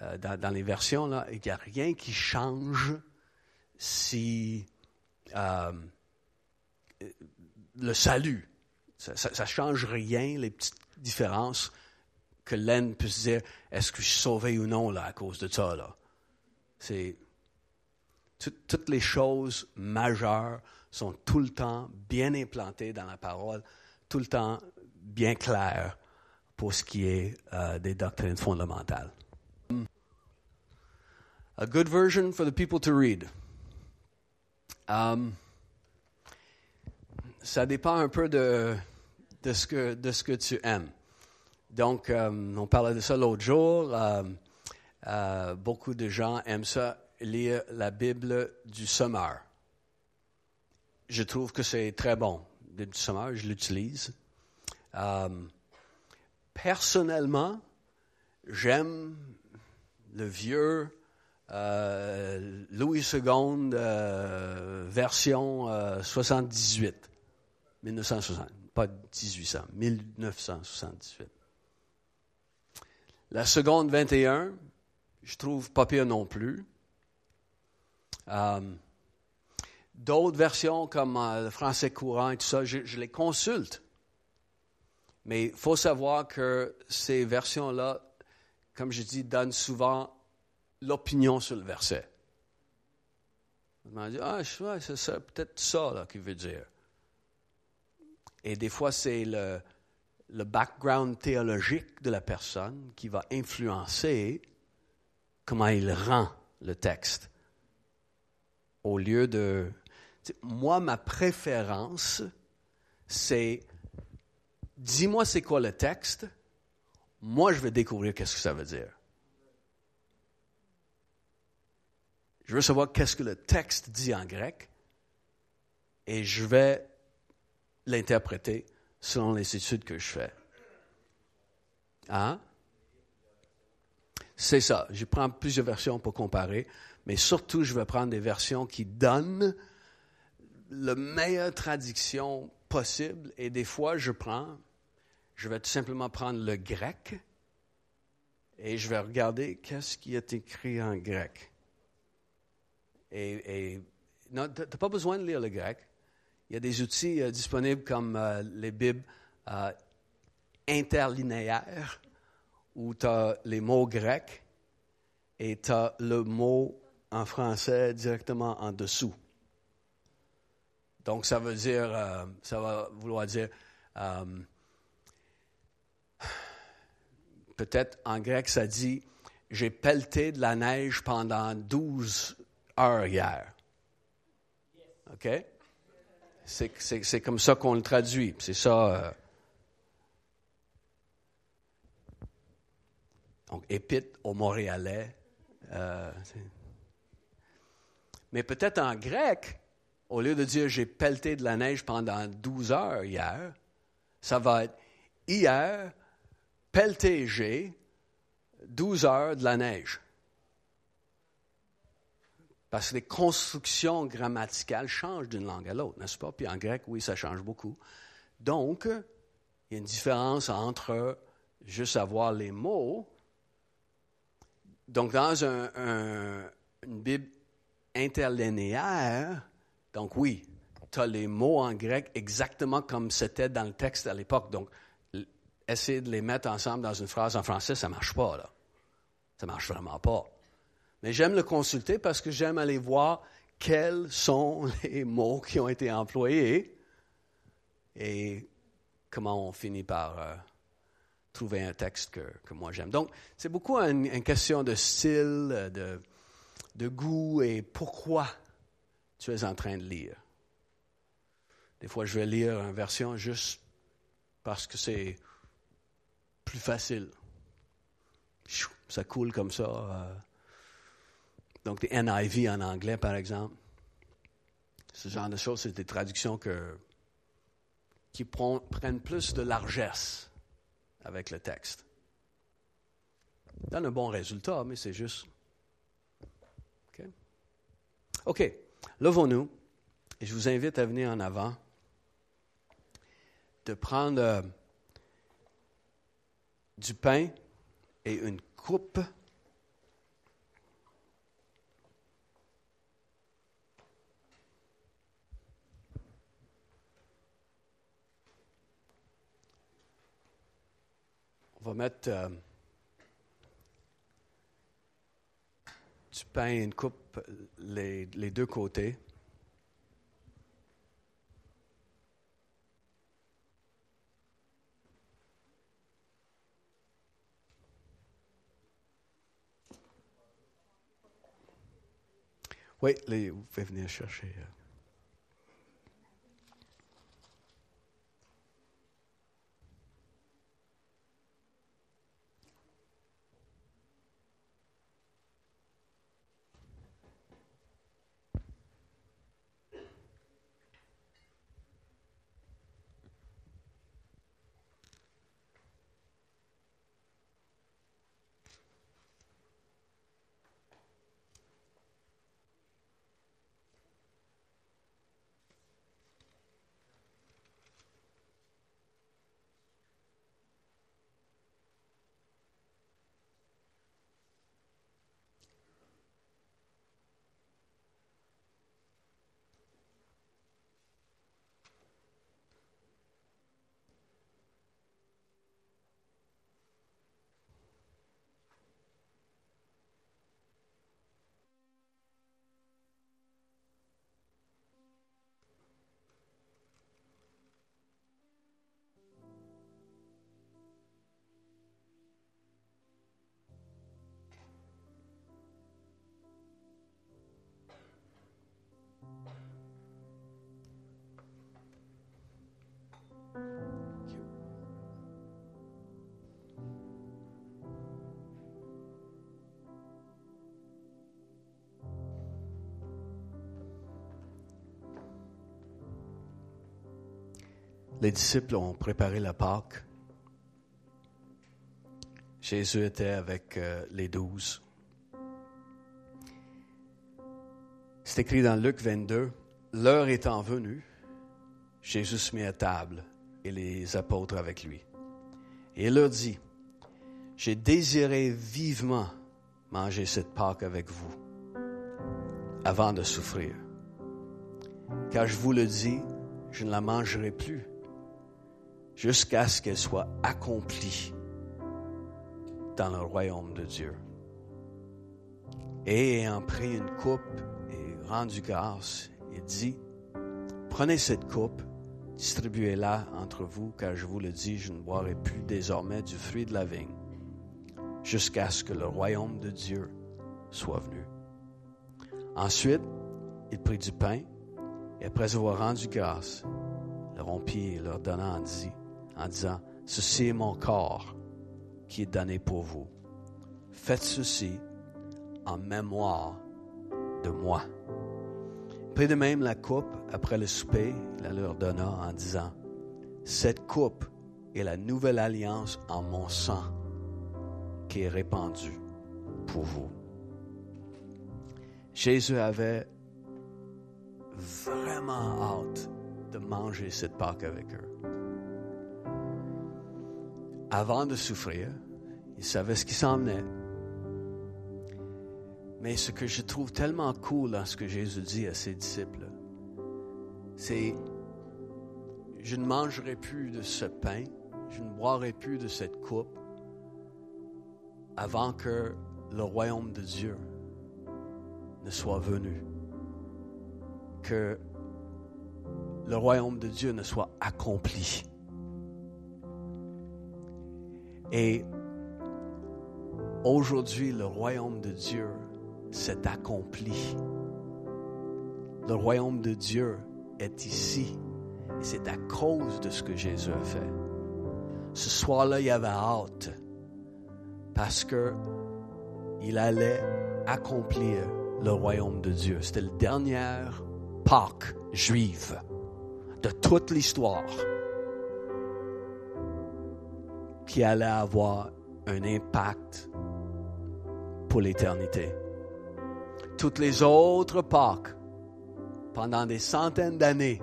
euh, dans, les versions, il n'y a rien qui change si euh, le salut, ça ne change rien, les petites différences, que l'un puisse dire, est-ce que je suis sauvé ou non là, à cause de ça? Là? C'est, toutes les choses majeures sont tout le temps bien implantées dans la parole, tout le temps bien claires pour ce qui est euh, des doctrines fondamentales. A good version for the people to read. Um, ça dépend un peu de, ce, que, de ce que tu aimes. Donc, um, on parlait de ça l'autre jour. Um, uh, beaucoup de gens aiment ça, lire la Bible du sommeur. Je trouve que c'est très bon. Du sommeur, je l'utilise. Um, personnellement, j'aime le vieux euh, Louis II, euh, version 78, euh, 1960, pas 1800, 1978. La seconde 21, je trouve pas pire non plus. D'autres versions comme le français courant et tout ça, je, les consulte. Mais il faut savoir que ces versions-là, comme je dis, donnent souvent l'opinion sur le verset. On dit, ah, c'est peut-être ça qu'il veut dire. Et des fois, c'est le background théologique de la personne qui va influencer comment il rend le texte. Au lieu de... Moi, ma préférence, c'est dis-moi c'est quoi le texte, moi je vais découvrir qu'est-ce que ça veut dire. Je veux savoir qu'est-ce que le texte dit en grec et je vais l'interpréter selon les études que je fais. Hein? C'est ça. Je prends plusieurs versions pour comparer, mais surtout, je vais prendre des versions qui donnent la meilleure traduction possible. Et des fois, je prends, je vais tout simplement prendre le grec et je vais regarder qu'est-ce qui est écrit en grec. Et, tu n'as pas besoin de lire le grec. Il y a des outils euh, disponibles comme euh, les Bibles euh, interlinéaires où tu as les mots grecs et tu as le mot en français directement en dessous. Donc, ça veut dire, ça va vouloir dire, peut-être en grec, ça dit j'ai pelleté de la neige pendant 12 heures hier. OK? C'est comme ça qu'on le traduit. C'est ça. Euh. Donc, épître au Montréalais. Euh, mais peut-être en grec, au lieu de dire j'ai pelleté de la neige pendant 12 heures hier, ça va être hier, pelleté j'ai 12 heures de la neige. Parce que les constructions grammaticales changent d'une langue à l'autre, n'est-ce pas? Puis en grec, oui, ça change beaucoup. Donc, il y a une différence entre juste avoir les mots. Donc, dans une Bible interlinéaire, donc oui, tu as les mots en grec exactement comme c'était dans le texte à l'époque. Donc, essayer de les mettre ensemble dans une phrase en français, ça ne marche pas, là. Ça ne marche vraiment pas. Mais j'aime le consulter parce que j'aime aller voir quels sont [LAUGHS] les mots qui ont été employés et comment on finit par euh, trouver un texte que, moi j'aime. Donc, c'est beaucoup une, question de style, de, de goût et pourquoi tu es en train de lire. Des fois, je vais lire une version juste parce que c'est plus facile. Ça coule comme ça. Euh, donc, des NIV en anglais, par exemple. Ce genre de choses, c'est des traductions qui prennent plus de largesse avec le texte. Donne un bon résultat, mais c'est juste. OK? OK. Levons-nous et je vous invite à venir en avant, de prendre euh, du pain et une coupe. On va mettre euh, du pain une coupe les, les deux côtés. Oui, les, vous pouvez venir chercher. Les disciples ont préparé la Pâque. Jésus était avec euh, les douze. C'est écrit dans Luc 22, L'heure étant venue, Jésus se mit à table et les apôtres avec lui. Et il leur dit, J'ai désiré vivement manger cette Pâque avec vous avant de souffrir. Car je vous le dis, je ne la mangerai plus jusqu'à ce qu'elle soit accomplie dans le royaume de Dieu. Et ayant pris une coupe et rendu grâce, il dit, prenez cette coupe, distribuez-la entre vous, car je vous le dis, je ne boirai plus désormais du fruit de la vigne jusqu'à ce que le royaume de Dieu soit venu. Ensuite, il prit du pain et après avoir rendu grâce, le rompit et leur donna en, dit, en disant, Ceci est mon corps qui est donné pour vous. Faites ceci en mémoire de moi. Puis de même la coupe, après le souper, la leur donna en disant, Cette coupe est la nouvelle alliance en mon sang qui est répandue pour vous. Jésus avait vraiment hâte de manger cette Pâque avec eux. Avant de souffrir, il savait ce qui s'en venait. Mais ce que je trouve tellement cool dans ce que Jésus dit à ses disciples, c'est je ne mangerai plus de ce pain, je ne boirai plus de cette coupe avant que le royaume de Dieu ne soit venu. Que le royaume de Dieu ne soit accompli. Et aujourd'hui, le royaume de Dieu s'est accompli. Le royaume de Dieu est ici. Et c'est à cause de ce que Jésus a fait. Ce soir-là, il y avait hâte parce que il allait accomplir le royaume de Dieu. C'était la dernière Pâque juive de toute l'histoire qui allait avoir un impact pour l'éternité. Toutes les autres Pâques, pendant des centaines d'années,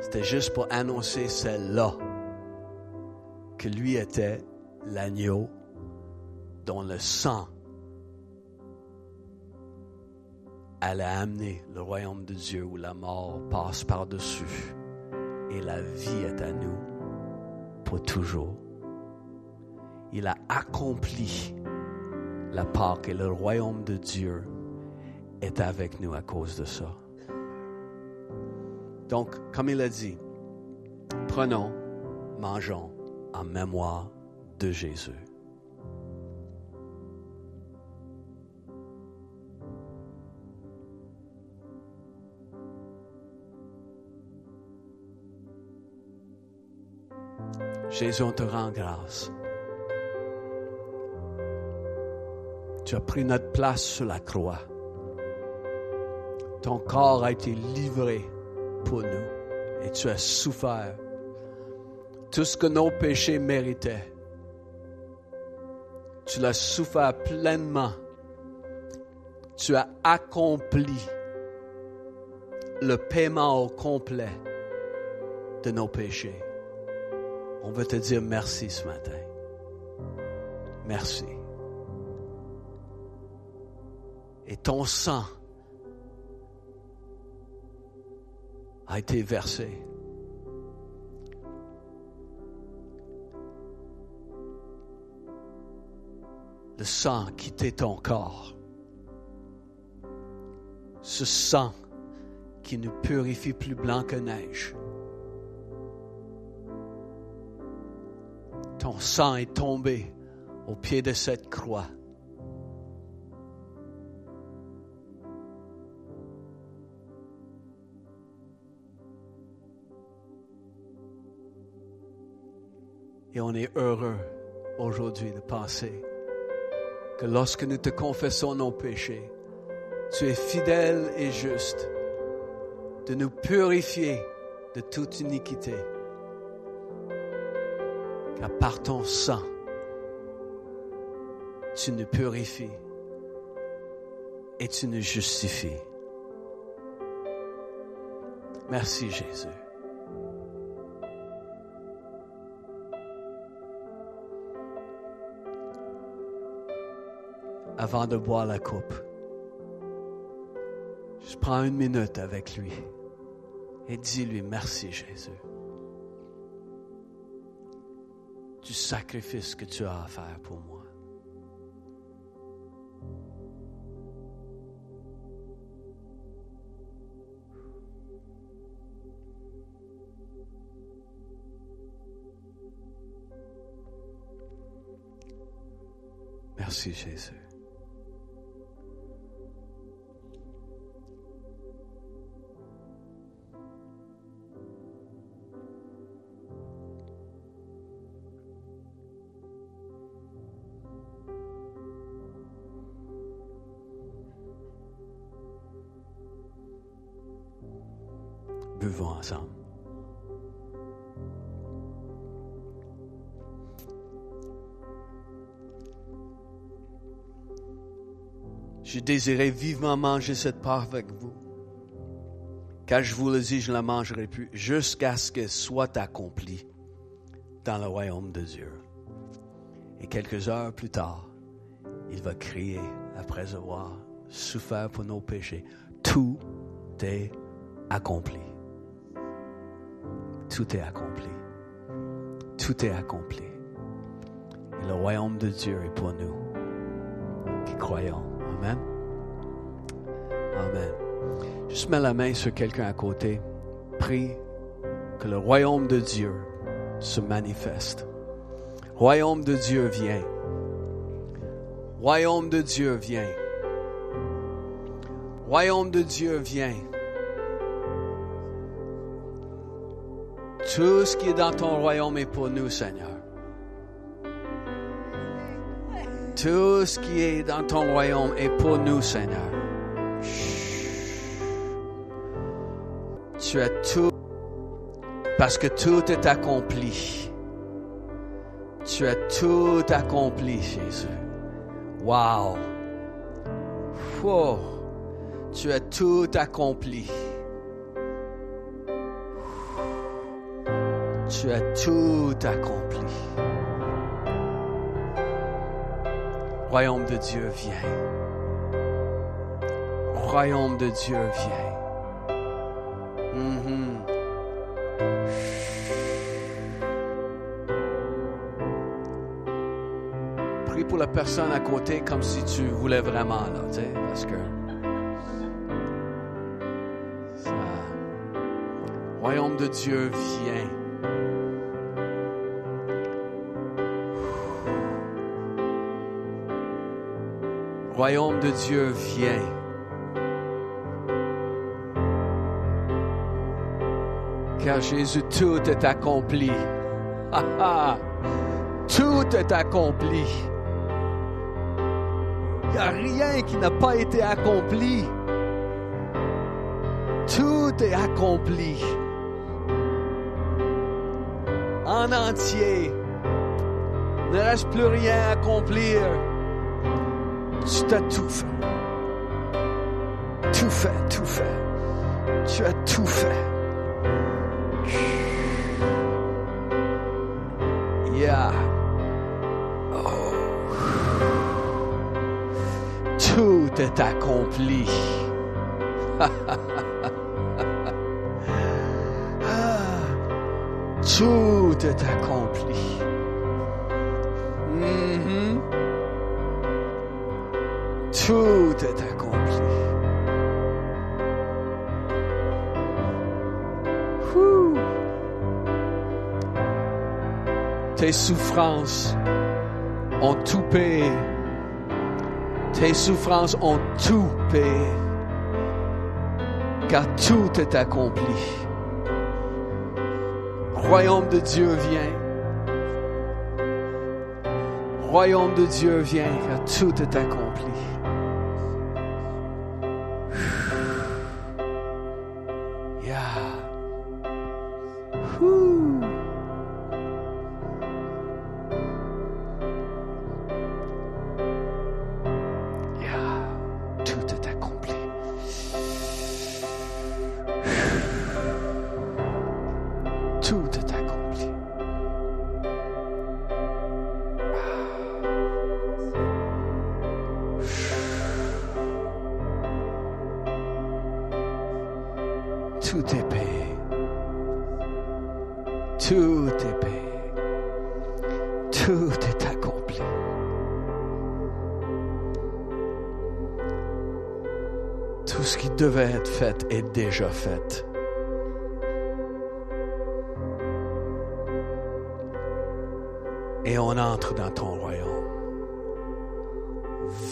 c'était juste pour annoncer celle-là, que lui était l'agneau dont le sang allait amener le royaume de Dieu où la mort passe par-dessus et la vie est à nous pour toujours. Il a accompli la Pâque et le royaume de Dieu est avec nous à cause de ça. Donc, comme il a dit, prenons, mangeons en mémoire de Jésus. Jésus, on te rend grâce. Tu as pris notre place sur la croix. Ton corps a été livré pour nous et tu as souffert tout ce que nos péchés méritaient. Tu l'as souffert pleinement. Tu as accompli le paiement au complet de nos péchés. On veut te dire merci ce matin. Merci. Et ton sang a été versé. Le sang quittait ton corps. Ce sang qui nous purifie plus blanc que neige. Ton sang est tombé au pied de cette croix. Et on est heureux aujourd'hui de penser que lorsque nous te confessons nos péchés, tu es fidèle et juste de nous purifier de toute iniquité. Car par ton sang, tu nous purifies et tu nous justifies. Merci Jésus. Avant de boire la coupe, je prends une minute avec lui et dis-lui merci Jésus du sacrifice que tu as à faire pour moi. Merci Jésus. Je désirais vivement manger cette part avec vous. Car je vous le dis, je ne la mangerai plus jusqu'à ce qu'elle soit accomplie dans le royaume de Dieu. Et quelques heures plus tard, il va crier après avoir souffert pour nos péchés. Tout est accompli. Tout est accompli. Tout est accompli. Et le royaume de Dieu est pour nous qui croyons. Amen. Amen. Juste mets la main sur quelqu'un à côté. Prie que le royaume de Dieu se manifeste. Royaume de Dieu vient. Royaume de Dieu vient. Royaume de Dieu vient. Tout ce qui est dans ton royaume est pour nous, Seigneur. Tout ce qui est dans ton royaume est pour nous, Seigneur. Tu as tout, parce que tout est accompli. Tu as tout accompli, Jésus. Wow. Wow. Tu as tout accompli. Tu as tout accompli. Royaume de Dieu vient. Royaume de Dieu vient. Mhm. Prie pour la personne à côté comme si tu voulais vraiment, là, tu sais, parce que. Royaume de Dieu vient. Royaume de Dieu vient. Car Jésus, tout est accompli. Tout est accompli. Il n'y a rien qui n'a pas été accompli. Tout est accompli. En entier. Il ne reste plus rien à accomplir. Tu t'as tout fait. Tout fait, tout fait. Tu as tout fait. Yeah. Oh. Tout est accompli. [LAUGHS] Ah. Tout est accompli. Tes souffrances ont tout payé. Tes souffrances ont tout payé. Car tout est accompli. Royaume de Dieu vient. Royaume de Dieu vient, car tout est accompli. Déjà fait. Et on entre dans ton royaume.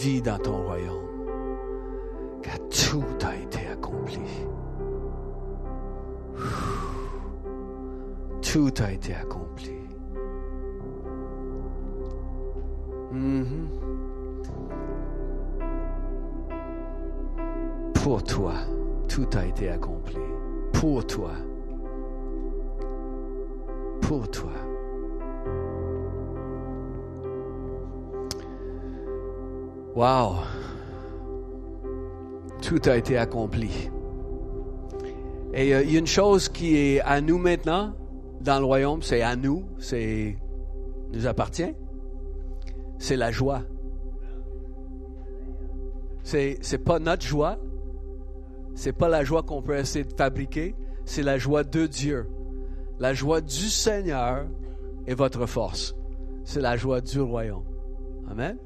vie dans ton royaume. Car tout a été accompli. Tout a été accompli. Été accompli. Pour toi. Pour toi. Wow. Tout a été accompli. Et euh, il y a une chose qui est à nous maintenant dans le royaume, c'est à nous, c'est nous appartient. C'est la joie. C'est c'est pas notre joie. C'est pas la joie qu'on peut essayer de fabriquer, c'est la joie de Dieu. La joie du Seigneur est votre force. C'est la joie du royaume. Amen.